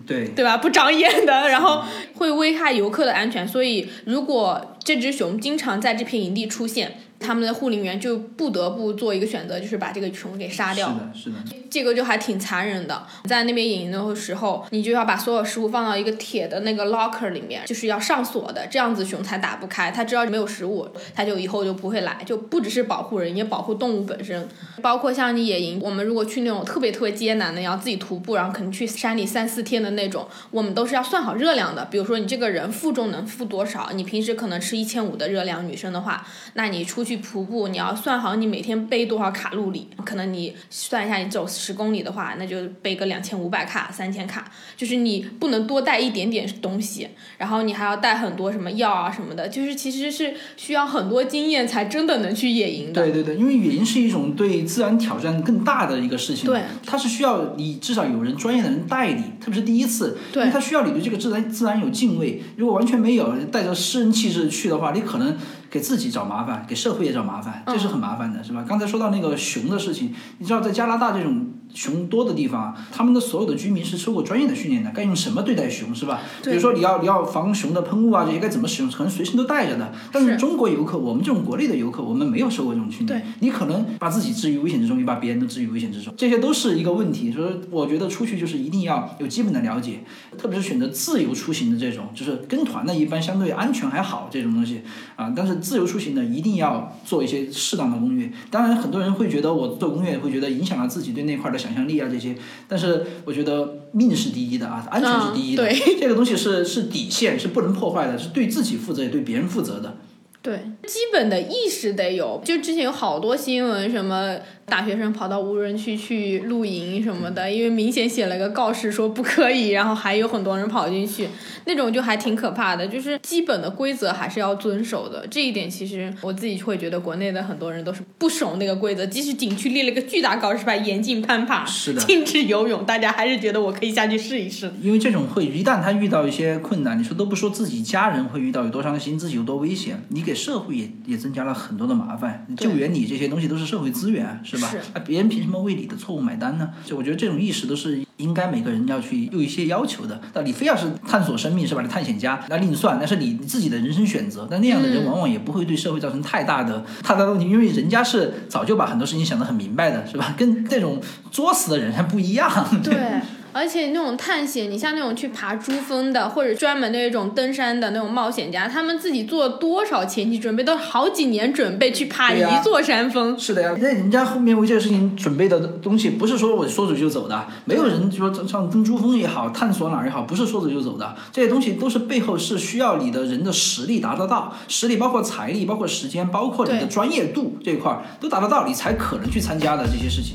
对对吧？不长眼的，然后会危害游客的安全。所以，如果这只熊经常在这片营地出现，他们的护林员就不得不做一个选择，就是把这个熊给杀掉。是的，是的，这个就还挺残忍的。在那边野营的时候，你就要把所有食物放到一个铁的那个 locker 里面，就是要上锁的，这样子熊才打不开。它知道没有食物，它就以后就不会来。就不只是保护人，也保护动物本身。包括像你野营，我们如果去那种特别特别艰难的，要自己徒步，然后可能去山里三四天的那种，我们都是要算好热量的。比如说你这个人负重能负多少，你平时可能吃一千五的热量，女生的话，那你出去徒步，你要算好你每天背多少卡路里。可能你算一下，你走十公里的话，那就背个两千五百卡、三千卡，就是你不能多带一点点东西，然后你还要带很多什么药啊什么的，就是其实是需要很多经验才真的能去野营的。对对对，因为野营是一种对自然挑战更大的一个事情，对，它是需要你至少有人专业的人带你，特别是第一次，对因为它需要你对这个自然自然有敬畏。如果完全没有，带着诗人气质去的话，你可能给自己找麻烦，给社会也找麻烦，这是很麻烦的，是吧？刚才说到那个熊的事情，你知道在加拿大这种。熊多的地方啊，他们的所有的居民是受过专业的训练的，该用什么对待熊是吧？比如说你要你要防熊的喷雾啊，这些该怎么使用，可能随身都带着的。但是是中国游客，我们这种国内的游客，我们没有受过这种训练，你可能把自己置于危险之中，也把别人都置于危险之中，这些都是一个问题。所以我觉得出去就是一定要有基本的了解，特别是选择自由出行的这种，就是跟团的，一般相对安全还好这种东西啊。但是自由出行的一定要做一些适当的攻略。当然，很多人会觉得我做攻略会觉得影响了自己对那块的想象力啊这些，但是我觉得命是第一的啊，安全是第一的，嗯对这个东西是是底线，是不能破坏的，是对自己负责也对别人负责的。对，基本的意识得有。就之前有好多新闻，什么大学生跑到无人区去露营什么的，因为明显写了个告示说不可以，然后还有很多人跑进去，那种就还挺可怕的。就是基本的规则还是要遵守的，这一点其实我自己会觉得国内的很多人都是不守那个规则，即使景区立了个巨大告示牌，严禁攀爬，是的禁止游泳，大家还是觉得我可以下去试一试。因为这种会一旦他遇到一些困难，你说都不说自己家人会遇到有多伤心，自己有多危险，你给社会也也增加了很多的麻烦。救援你这些东西都是社会资源，是吧？是那别人凭什么为你的错误买单呢？就我觉得这种意识都是应该每个人要去有一些要求的。那你非要是探索生命是吧？你探险家那另算，那是你自己的人生选择。但那样的人嗯往往也不会对社会造成太大的、太大的问题，因为人家是早就把很多事情想得很明白的，是吧？跟这种作死的人还不一样。对，而且那种探险，你像那种去爬珠峰的，或者专门的那种登山的那种冒险家，他们自己做多少前期准备，都好几年准备去爬一座山峰。是的呀，那人家后面为这个事情准备的东西，不是说我说走就走的，没有人说像登珠峰也好，探索哪儿也好，不是说走就走的，这些东西都是背后是需要你的人的实力达得到，实力包括财力，包括时间，包括你的专业度这一块儿都达得到，你才可能去参加的这些事情。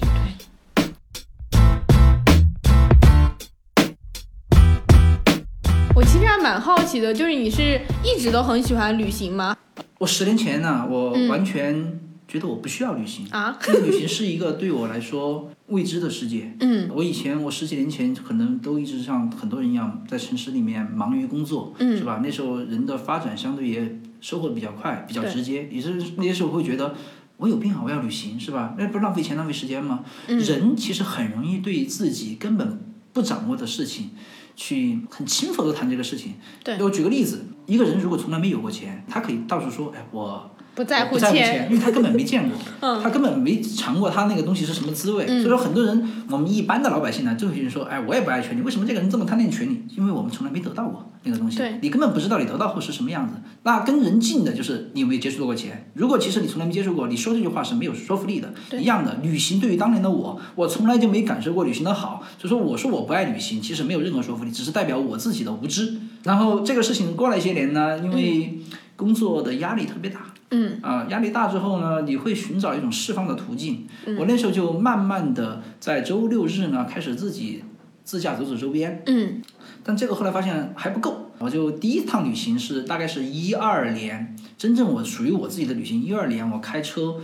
蛮好奇的，就是你是一直都很喜欢旅行吗？我十年前呢，我嗯完全觉得我不需要旅行，啊，因为旅行是一个对我来说未知的世界。嗯我以前我十几年前可能都一直像很多人一样在城市里面忙于工作，嗯是吧？那时候人的发展相对也收获比较快，比较直接，也是那些时候会觉得。我有病啊！我要旅行是吧？那不是浪费钱浪费时间吗？嗯人其实很容易对自己根本不掌握的事情，去很轻浮的谈这个事情。对我举个例子，一个人如果从来没有过钱，他可以到处说：“哎，我不在乎钱，因为他根本没见过，嗯他根本没尝过他那个东西是什么滋味。嗯所以说，很多人，我们一般的老百姓呢，就会说，哎，我也不爱权利，为什么这个人这么贪恋权利？因为我们从来没得到过那个东西，你根本不知道你得到后是什么样子。那跟人近的就是你有没有接触过钱。如果其实你从来没接触过，你说这句话是没有说服力的。一样的，旅行对于当年的我，我从来就没感受过旅行的好，所以说我说我不爱旅行，其实没有任何说服力，只是代表我自己的无知。然后这个事情过了一些年呢，因为工作的压力特别大。嗯啊，压力大之后呢，你会寻找一种释放的途径。嗯我那时候就慢慢的在周六日呢，开始自己自驾走走周边，嗯但这个后来发现还不够。我就第一趟旅行是大概是一二年，真正我属于我自己的旅行，一二年我开车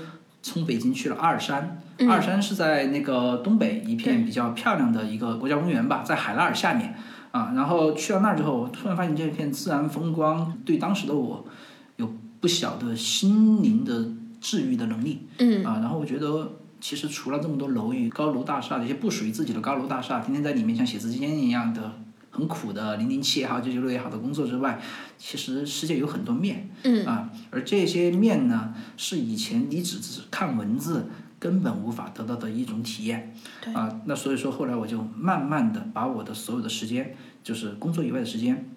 从北京去了阿尔山。嗯阿尔山是在那个东北一片比较漂亮的一个国家公园吧，在海拉尔下面啊。然后去到那儿之后，我突然发现这片自然风光对当时的我有不小的心灵的治愈的能力。嗯啊，然后我觉得其实除了这么多楼宇、高楼大厦这些不属于自己的高楼大厦，天天在里面像写字间一样的很苦的零零七也好、九九六也好的工作之外，其实世界有很多面嗯啊，而这些面呢，是以前你只是看文字。根本无法得到的一种体验，对啊，那所以说后来我就慢慢的把我的所有的时间，就是工作以外的时间，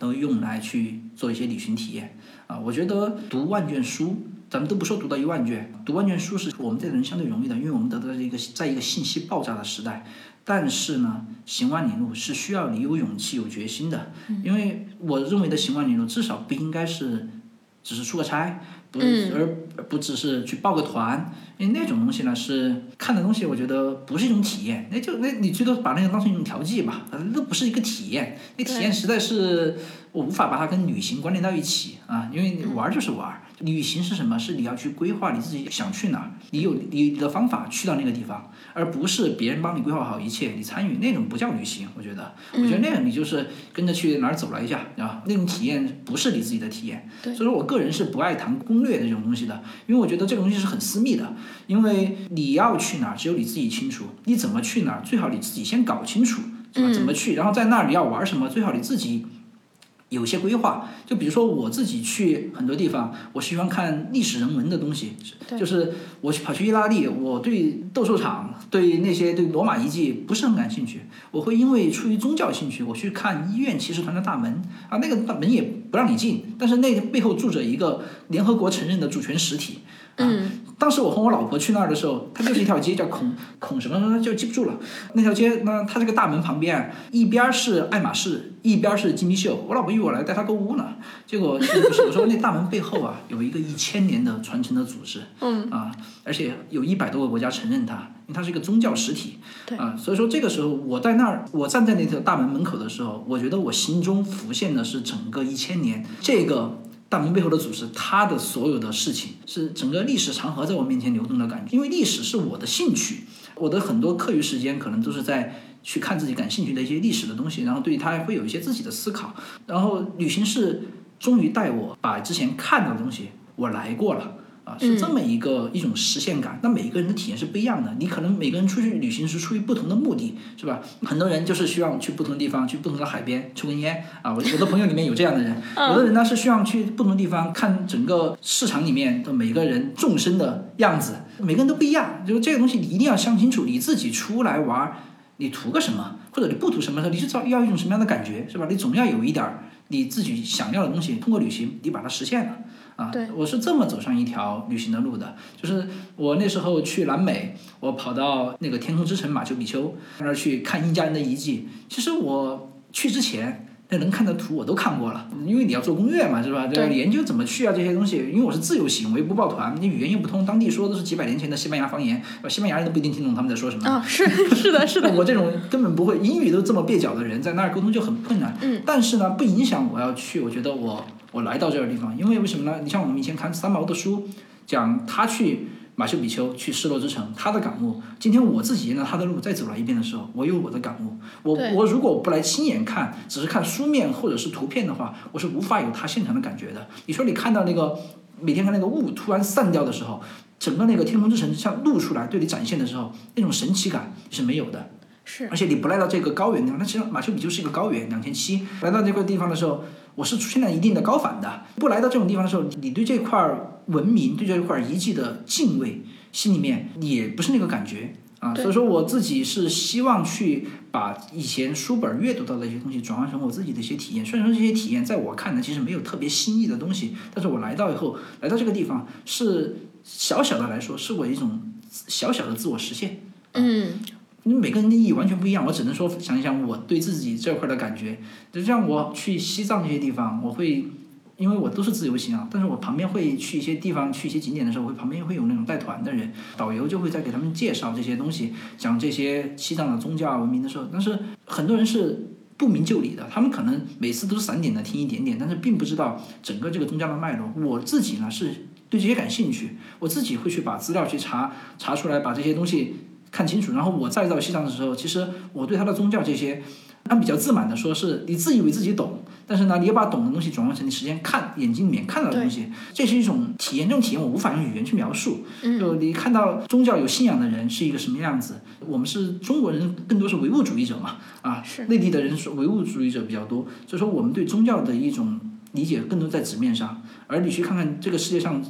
都用来去做一些旅行体验啊。我觉得读万卷书，咱们都不说读到一万卷，读万卷书是我们这人相对容易的，因为我们得到一个在一个信息爆炸的时代。但是呢，行万里路是需要你有勇气、有决心的。因为我认为的行万里路，至少不应该是只是出个差，不，嗯。而不只是去报个团，因为那种东西呢是看的东西，我觉得不是一种体验，那就那你最多把那个当成一种调剂吧，呃那不是一个体验，那体验实在是我无法把它跟旅行关联到一起啊，因为玩儿就是玩儿，旅行是什么？是你要去规划你自己想去哪儿，你有你的方法去到那个地方，而不是别人帮你规划好一切，你参与那种不叫旅行，我觉得，我觉得那个你就是跟着去哪儿走了一下，啊，那种体验不是你自己的体验，所以说我个人是不爱谈攻略的这种东西的，因为我觉得这个东西是很私密的，因为你要去哪儿只有你自己清楚，你怎么去哪儿最好你自己先搞清楚，是吧？嗯怎么去，然后在那儿你要玩什么，最好你自己。有些规划，就比如说我自己去很多地方，我喜欢看历史人文的东西，对。就是我去跑去意大利，我对斗兽场、对那些对罗马遗迹不是很感兴趣，我会因为出于宗教兴趣，我去看医院骑士团的大门啊，那个大门也不让你进，但是那个背后住着一个联合国承认的主权实体嗯，当时我和我老婆去那儿的时候，它就是一条街，叫孔 孔什么什么，就记不住了。那条街呢，它这个大门旁边，一边是爱马仕，一边是金碧秀。我老婆以为我来带她购物呢，结果不是。我说那大门背后啊，有一个一千年的传承的组织，嗯啊，而且有一百多个国家承认它，因为它是一个宗教实体。对啊，所以说这个时候我在那儿，我站在那条大门门口的时候，我觉得我心中浮现的是整个一千年这个。大门背后的组织，他的所有的事情是整个历史长河在我面前流动的感觉。因为历史是我的兴趣，我的很多课余时间可能都是在去看自己感兴趣的一些历史的东西，然后对它会有一些自己的思考。然后旅行是终于带我把之前看到的东西我来过了。啊，是这么一个、一种实现感。那每一个人的体验是不一样的。你可能每个人出去旅行是出于不同的目的，是吧？很多人就是希望去不同的地方，去不同的海边抽根烟啊。我我的朋友里面有这样的人，有的人呢是希望去不同的地方看整个市场里面的每个人众生的样子，每个人都不一样。就是这个东西你一定要想清楚，你自己出来玩儿，你图个什么，或者你不图什么，你是找要一种什么样的感觉，是吧？你总要有一点儿你自己想要的东西，通过旅行你把它实现了。啊，对我是这么走上一条旅行的路的，就是我那时候去南美，我跑到那个天空之城马丘比丘那儿去看印加人的遗迹。其实我去之前，那能看的图我都看过了，因为你要做攻略嘛，是吧？对研究怎么去啊这些东西。因为我是自由行，我又不报团，你语言又不通，当地说的都是几百年前的西班牙方言，西班牙人都不一定听懂他们在说什么。啊，是 是的，是的，我这种根本不会英语都这么蹩脚的人，在那儿沟通就很困难。嗯，但是呢，不影响我要去。我觉得我我来到这个地方，因为为什么呢？你像我们以前看三毛的书，讲他去马丘比丘，去失落之城，他的感悟。今天我自己沿着他的路再走了一遍的时候，我有我的感悟。我我如果不来亲眼看，只是看书面或者是图片的话，我是无法有他现场的感觉的。你说你看到那个每天看那个雾突然散掉的时候，整个那个天空之城像露出来对你展现的时候，那种神奇感是没有的。是而且你不来到这个高原地方，那其实马丘比丘是一个高原，两千七。来到这块地方的时候，我是出现了一定的高反的。不来到这种地方的时候，你对这块儿文明、对这块儿遗迹的敬畏，心里面也不是那个感觉啊。所以说，我自己是希望去把以前书本阅读到的一些东西转换成我自己的一些体验。虽然说这些体验在我看来其实没有特别新意的东西，但是我来到以后，来到这个地方是小小的来说，是我一种小小的自我实现。嗯，因为每个人的意义完全不一样，我只能说想一想我对自己这块的感觉。就像我去西藏这些地方，我会，因为我都是自由行啊，但是我旁边会去一些地方，去一些景点的时候，会旁边会有那种带团的人，导游就会在给他们介绍这些东西，讲这些西藏的宗教文明的时候，但是很多人是。不明就里的，他们可能每次都是散点的听一点点，但是并不知道整个这个宗教的脉络。我自己呢是对这些感兴趣，我自己会去把资料去查查出来，把这些东西看清楚。然后我再到西藏的时候，其实我对他的宗教这些，他比较自满的说，是你自以为自己懂，但是呢，你要把懂的东西转换成你实际看眼睛里面看到的东西，这是一种体验。这种体验我无法用语言去描述。就你看到宗教有信仰的人是一个什么样子，我们是中国人，更多是唯物主义者嘛，啊，是内地的人是唯物主义者比较多，所以说我们对宗教的一种理解更多在纸面上，而你去看看这个世界上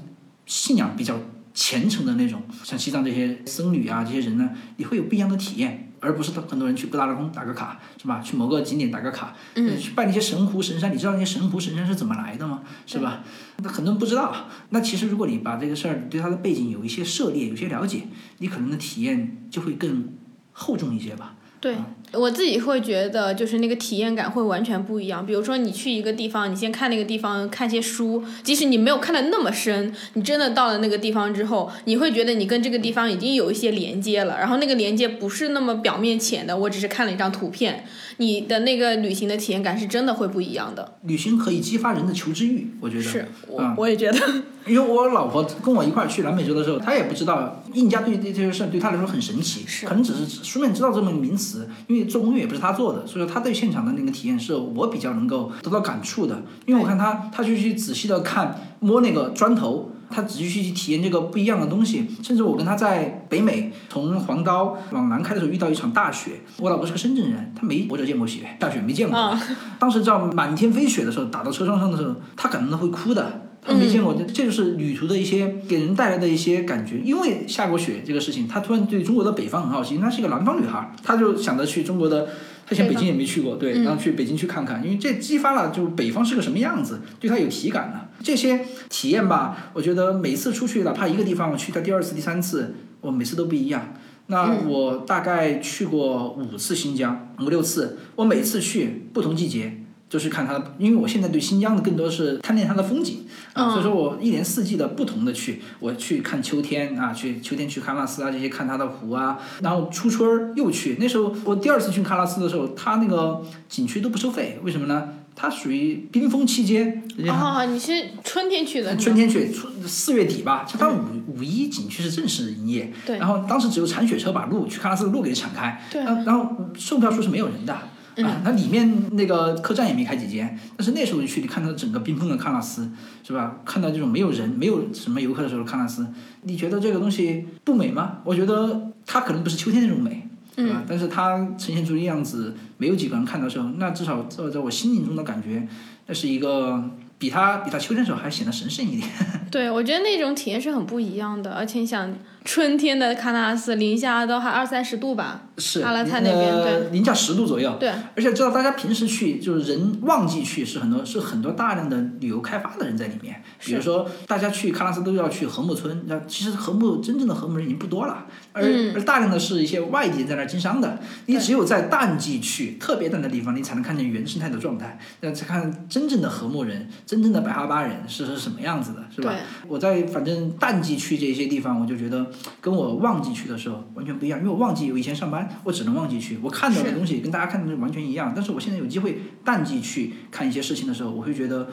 信仰比较虔诚的那种，像西藏这些僧侣啊，这些人呢，你会有不一样的体验，而不是很多人去布达拉宫打个卡，是吧？去某个景点打个卡，嗯，去拜那些神湖神山，你知道那些神湖神山是怎么来的吗？是吧？那很多人不知道。那其实如果你把这个事儿对它的背景有一些涉猎，有些了解，你可能的体验就会更厚重一些吧。对我自己会觉得，就是那个体验感会完全不一样。比如说，你去一个地方，你先看那个地方，看些书，即使你没有看的那么深，你真的到了那个地方之后，你会觉得你跟这个地方已经有一些连接了。然后那个连接不是那么表面浅的，我只是看了一张图片，你的那个旅行的体验感是真的会不一样的。旅行可以激发人的求知欲，我觉得是我、嗯我也觉得，因为我老婆跟我一块儿去南美洲的时候，她也不知道印加对这些事儿对她来说很神奇，是可能只是书面知道这么个名词，因为做攻略也不是她做的，所以说她对现场的那个体验是我比较能够得到感触的。因为我看她，她就去仔细的看摸那个砖头，她仔细去体验这个不一样的东西。甚至我跟他在北美从黄刀往南开的时候遇到一场大雪，我老婆是个深圳人，她没我就见过雪，大雪没见过。啊当时知道满天飞雪的时候，打到车窗上的时候，她感动的会哭的。她没见过，这这就是旅途的一些给人带来的一些感觉。因为下过雪这个事情，他突然对中国的北方很好奇。她是一个南方女孩，她就想着去中国的，他以前北京也没去过，对，嗯然后去北京去看看，因为这激发了就北方是个什么样子，对他有体感了。这些体验吧，我觉得每次出去，哪怕一个地方我去到第二次、第三次，我每次都不一样。那嗯我大概去过五次新疆，五六次，我每次去不同季节。就是看它的，因为我现在对新疆的更多是贪恋它的风景啊，嗯所以说我一年四季的不同的去，我去看秋天啊，去秋天去喀纳斯啊这些看它的湖啊，然后初春儿又去，那时候我第二次去喀纳斯的时候，它那个景区都不收费，为什么呢？它属于冰封期间，人家哦，你是春天去的？春天去，春四月底吧，就它五五一景区是正式营业，对然后当时只有铲雪车把路去喀纳斯的路给铲开，对然后售票处是没有人的。嗯啊，它里面那个客栈也没开几间，但是那时候去，你看到整个冰封的喀纳斯，是吧？看到这种没有人、没有什么游客的时候的喀纳斯，你觉得这个东西不美吗？我觉得它可能不是秋天那种美，嗯？但是它呈现出的样子，没有几个人看到的时候，那至少在在我心灵中的感觉，那是一个比它比它秋天的时候还显得神圣一点。对，我觉得那种体验是很不一样的，而且你想春天的喀纳斯零下都还二三十度吧？是阿拉泰那边呃零下十度左右。对，而且知道大家平时去，就是人旺季去是很多是很多大量的旅游开发的人在里面。比如说，大家去喀纳斯都要去禾木村，那其实禾木真正的禾木人已经不多了，而、嗯而大量的是一些外地人在那儿经商的。你只有在淡季去特别淡的地方，你才能看见原生态的状态，那才看真正的禾木人、真正的白哈巴人是是什么样子的，是吧？我在反正淡季去这些地方，我就觉得跟我旺季去的时候完全不一样，因为我旺季我以前上班，我只能旺季去，我看到的东西跟大家看到的完全一样。但是我现在有机会淡季去看一些事情的时候，我会觉得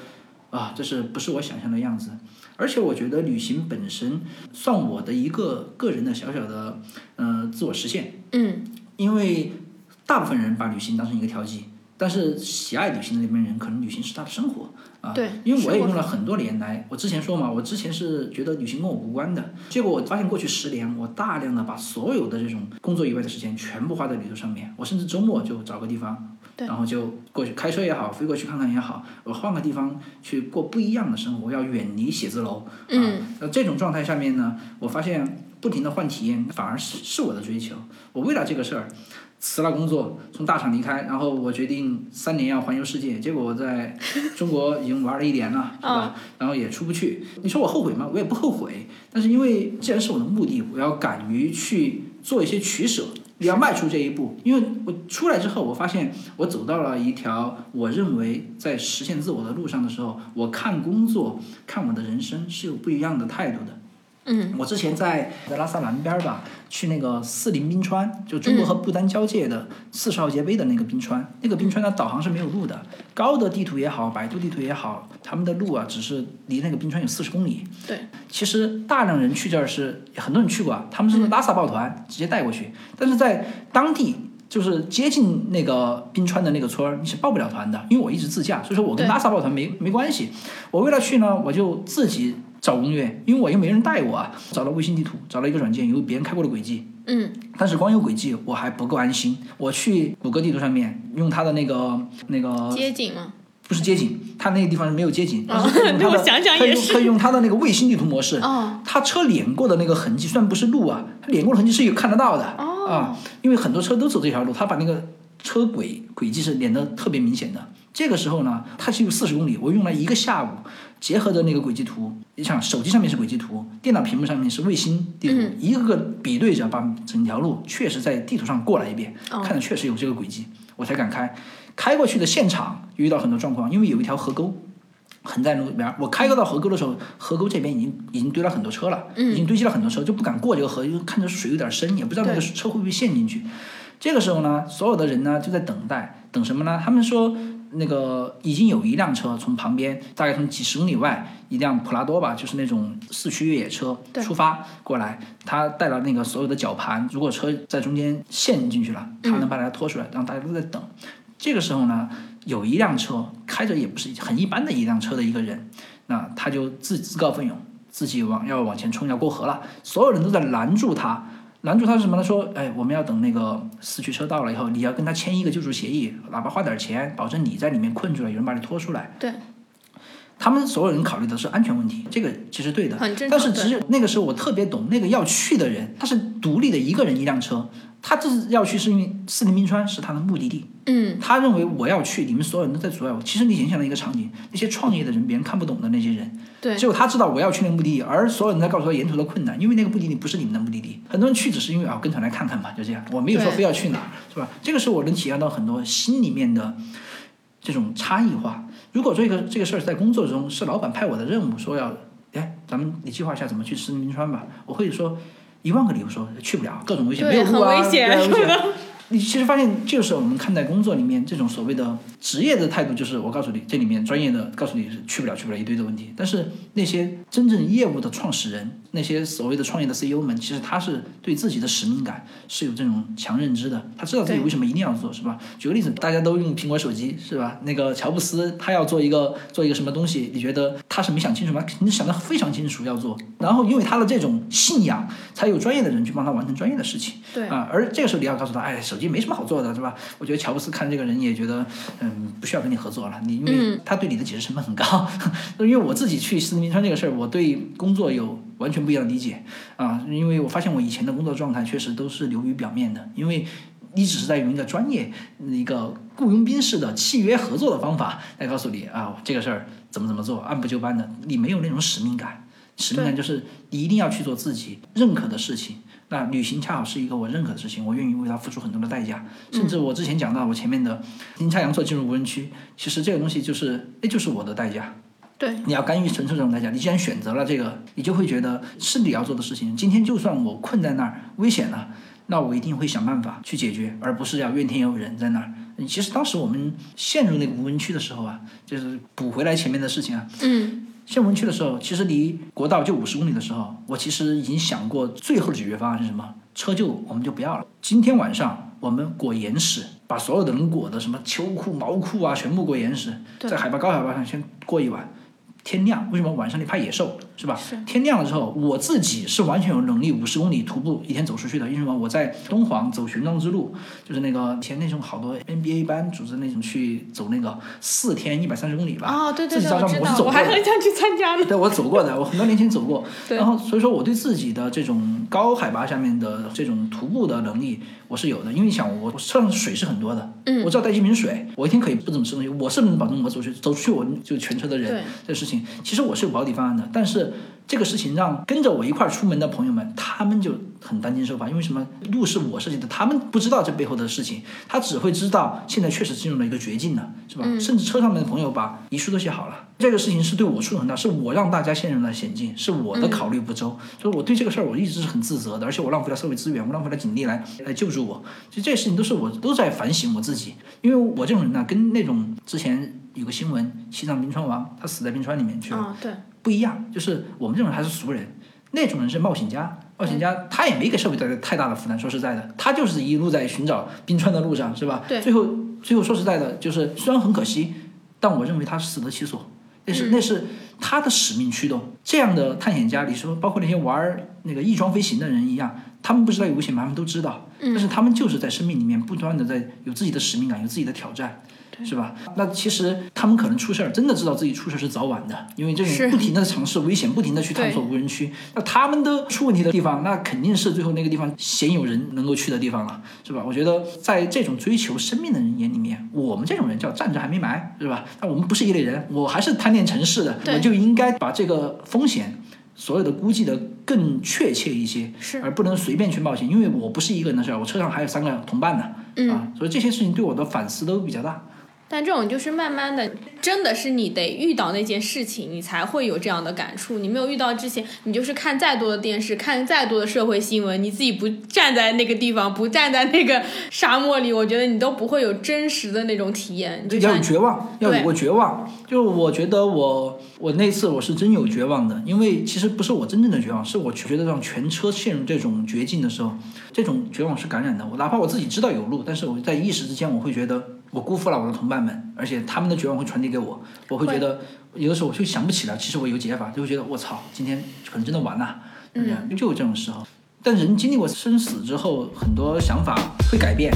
啊，这是不是我想象的样子？而且我觉得旅行本身算我的一个个人的小小的呃自我实现，嗯，因为大部分人把旅行当成一个调剂，但是喜爱旅行的那边人，可能旅行是他的生活啊。对因为我也用了很多年来，我之前说嘛，我之前是觉得旅行跟我无关的，结果我发现过去十年，我大量的把所有的这种工作以外的时间全部花在旅游上面，我甚至周末就找个地方。对然后就过去开车也好，飞过去看看也好，我换个地方去过不一样的生活，要远离写字楼。嗯啊，那这种状态下面呢，我发现不停的换体验，反而是是我的追求。我为了这个事儿，辞了工作，从大厂离开，然后我决定三年要环游世界。结果我在中国已经玩了一年了，是吧？然后也出不去。你说我后悔。吗？我也不后悔。但是因为既然是我的目的，我要敢于去做一些取舍。你要迈出这一步，因为我出来之后，我发现我走到了一条我认为在实现自我的路上的时候，我看工作、看我的人生是有不一样的态度的。嗯，我之前在在拉萨南边吧，去那个四林冰川，就中国和不丹交界的四十号界碑的那个冰川，那个冰川的导航是没有路的，高德地图也好，百度地图也好，他们的路啊，只是离那个冰川有四十公里。对，其实大量人去这儿是很多人去过啊，他们是拉萨抱团直接带过去，但是在当地就是接近那个冰川的那个村儿，你是报不了团的，因为我一直自驾，所以说我跟拉萨抱团没没关系。我为了去呢，我就自己找攻略，因为我又没人带我啊，找了卫星地图，找了一个软件，有别人开过的轨迹，嗯，但是光有轨迹我还不够安心，我去谷歌地图上面用它的那个那个街景吗，不是街景，它那个地方是没有街景，哦但是可以用 它的我想想也是用可以用它的那个卫星地图模式，哦，它车碾过的那个痕迹，虽然不是路啊，它碾过的痕迹是有看得到的、哦啊，因为很多车都走这条路，它把那个车轨轨迹是碾得特别明显的。这个时候呢，它是有四十公里，我用了一个下午，结合的那个轨迹图，你想手机上面是轨迹图，电脑屏幕上面是卫星地图，嗯一个个比对着，把整条路确实在地图上过了一遍，哦看着确实有这个轨迹，我才敢开。开过去的现场遇到很多状况，因为有一条河沟，横在路边儿。我开过到河沟的时候，河沟这边已经已经堆了很多车了，已经堆积了很多车，就不敢过这个河，因为看着水有点深，也不知道那个车会不会陷进去。这个时候呢，所有的人呢就在等待，等什么呢？他们说那个已经有一辆车从旁边，大概从几十公里外，一辆普拉多吧，就是那种四驱越野车出发过来，他带了那个所有的绞盘，如果车在中间陷进去了，他能把它拖出来，然后大家都在等。这个时候呢，有一辆车开着也不是很一般的一辆车的一个人，那他就自自告奋勇，自己往要往前冲，要过河了，所有人都在拦住他。男主他是什么呢？说，哎，我们要等那个四驱车到了以后，你要跟他签一个救助协议，哪怕花点钱，保证你在里面困住了，有人把你拖出来。对，他们所有人考虑的是安全问题，这个其实对的，很正常但是只有那个时候我特别懂那个要去的人，他是独立的一个人一辆车，他这是要去是因为四林冰川是他的目的地，嗯，他认为我要去，你们所有人都在阻碍我。其实你想象的一个场景，那些创业的人，别人看不懂的那些人，对只有他知道我要去那个目的地，而所有人在告诉他沿途的困难，因为那个目的地不是你们的目的地。很多人去只是因为啊跟团来看看嘛，就这样，我没有说非要去哪儿，是吧？这个时候我能体验到很多心里面的这种差异化。如果这个这个事儿在工作中是老板派我的任务，说要，哎，咱们你计划一下怎么去石林冰川吧，我会说一万个理由说去不了，各种危险，没有路啊，很危险对啊危险你其实发现，就是我们看待工作里面这种所谓的职业的态度，就是我告诉你，这里面专业的告诉你是去不了，去不了一堆的问题。但是那些真正业务的创始人，那些所谓的创业的 CEO 们，其实他是对自己的使命感是有这种强认知的，他知道自己为什么一定要做，是吧？举个例子，大家都用苹果手机，是吧？那个乔布斯他要做一个做一个什么东西，你觉得他是没想清楚吗？肯定想得非常清楚要做，然后因为他的这种信仰，才有专业的人去帮他完成专业的事情。对啊，而这个时候你要告诉他，哎，手机没什么好做的，是吧？我觉得乔布斯看这个人也觉得，嗯，不需要跟你合作了，你因为嗯他对你的解释成本很高。因为我自己去四川这个事儿，我对工作有完全不一样的理解啊，因为我发现我以前的工作状态确实都是流于表面的，因为你只是在用一个专业、一个雇佣兵式的契约合作的方法来告诉你啊，这个事儿怎么怎么做，按部就班的，你没有那种使命感。使命感就是你一定要去做自己认可的事情。那旅行恰好是一个我认可的事情，我愿意为它付出很多的代价。甚至我之前讲到我前面的阴差阳错进入无人区，其实这个东西就是，那就是我的代价。对，你要甘于承受这种代价。你既然选择了这个，你就会觉得是你要做的事情。今天就算我困在那儿，危险了，那我一定会想办法去解决，而不是要怨天尤人在那儿。其实当时我们陷入那个无人区的时候啊，就是补回来前面的事情啊，嗯，陷入无人区的时候，其实离国道就五十公里的时候，我其实已经想过最后的解决方案是什么？车就我们就不要了。今天晚上我们裹严实，把所有的能裹的什么秋裤、毛裤啊，全部裹严实，在海拔高海拔上先过一晚。天亮，为什么晚上你怕野兽是吧？是天亮了之后，我自己是完全有能力五十公里徒步一天走出去的。因为什么？我在敦煌走玄奘之路，就是那个以前那种好多 NBA 班组织那种去走那个四天一百三十公里吧。哦，对对对，我知道，我还很想去参加呢。对，我走过的，我很多年前走过。对然后所以说我对自己的这种高海拔下面的这种徒步的能力，我是有的。因为你想我我车上水是很多的，嗯我只要带一瓶水，我一天可以不怎么吃东西，我是不能保证我走出去走出去我就全车的人对这事情，其实我是有保底方案的，但是。这个事情让跟着我一块儿出门的朋友们，他们就很担惊受怕，因为什么？路是我设计的，他们不知道这背后的事情，他只会知道现在确实进入了一个绝境了，是吧？甚至车上面的朋友把遗书都写好了，这个事情是对我触动很大，是我让大家陷入了险境，是我的考虑不周，所以我对这个事儿我一直是很自责的，而且我浪费了社会资源，我浪费了警力来来救助我，其实这些事情都是我都在反省我自己，因为我这种人呢，跟那种之前有个新闻，西藏冰川王他死在冰川里面去了。啊，对，不一样，就是我们这种人还是俗人，那种人是冒险家。冒险家他也没给社会带来太大的负担，说实在的，他就是一路在寻找冰川的路上，是吧？对最后最后说实在的，就是虽然很可惜，但我认为他是死得其所，那是、那是他的使命驱动。这样的探险家，你说包括那些玩那个翼装飞行的人一样，他们不知道有危险吗？他们都知道，但是他们就是在生命里面不断的在有自己的使命感，有自己的挑战。是吧？那其实他们可能出事儿，真的知道自己出事儿是早晚的，因为这种不停的尝试危险，不停的去探索无人区。那他们都出问题的地方，那肯定是最后那个地方鲜有人能够去的地方了，是吧？我觉得在这种追求生命的人眼里面，我们这种人叫站着还没埋，是吧？那我们不是一类人，我还是贪恋城市的，我就应该把这个风险。所有的估计的更确切一些，是而不能随便去冒险，因为我不是一个人的事儿，我车上还有三个同伴呢，嗯啊，所以这些事情对我的反思都比较大。但这种就是慢慢的，真的是你得遇到那件事情，你才会有这样的感触。你没有遇到之前，你就是看再多的电视，看再多的社会新闻，你自己不站在那个地方，不站在那个 沙漠里，我觉得你都不会有真实的那种体验。你就要有绝望，要有过绝望。就我觉得我我那次我是真有绝望的，因为其实不是我真正的绝望，是我觉得让全车陷入这种绝境的时候，这种绝望是感染的。我哪怕我自己知道有路，但是我在一时之间我会觉得我辜负了我的同伴们，而且他们的绝望会传递给我，我会觉得有的时候我就想不起来，其实我有解法，就会觉得我操，今天可能真的完了，就这样，就有这种时候。但人经历过生死之后，很多想法会改变。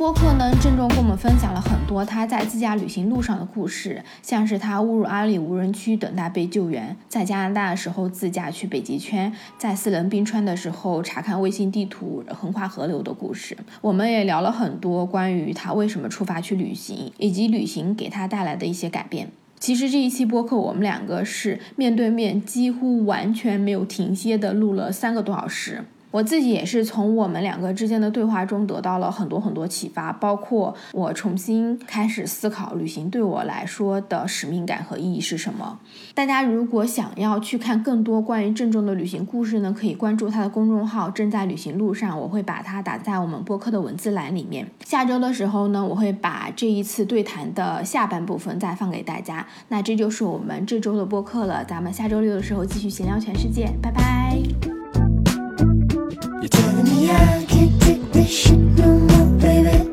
播客呢，郑重跟我们分享了很多他在自驾旅行路上的故事，像是他误入阿里无人区等待被救援，在加拿大的时候自驾去北极圈，在四棱冰川的时候查看卫星地图横跨河流的故事。我们也聊了很多关于他为什么出发去旅行，以及旅行给他带来的一些改变。其实这一期播客，我们两个是面对面，几乎完全没有停歇的录了三个多小时。我自己也是从我们两个之间的对话中得到了很多很多启发，包括我重新开始思考旅行对我来说的使命感和意义是什么。大家如果想要去看更多关于郑重的旅行故事呢，可以关注他的公众号“正在旅行路上”，我会把它打在我们播客的文字栏里面。下周的时候呢，我会把这一次对谈的下半部分再放给大家。那这就是我们这周的播客了，咱们下周六的时候继续闲聊全世界，拜拜。You're telling me I can't take this shit no more, baby.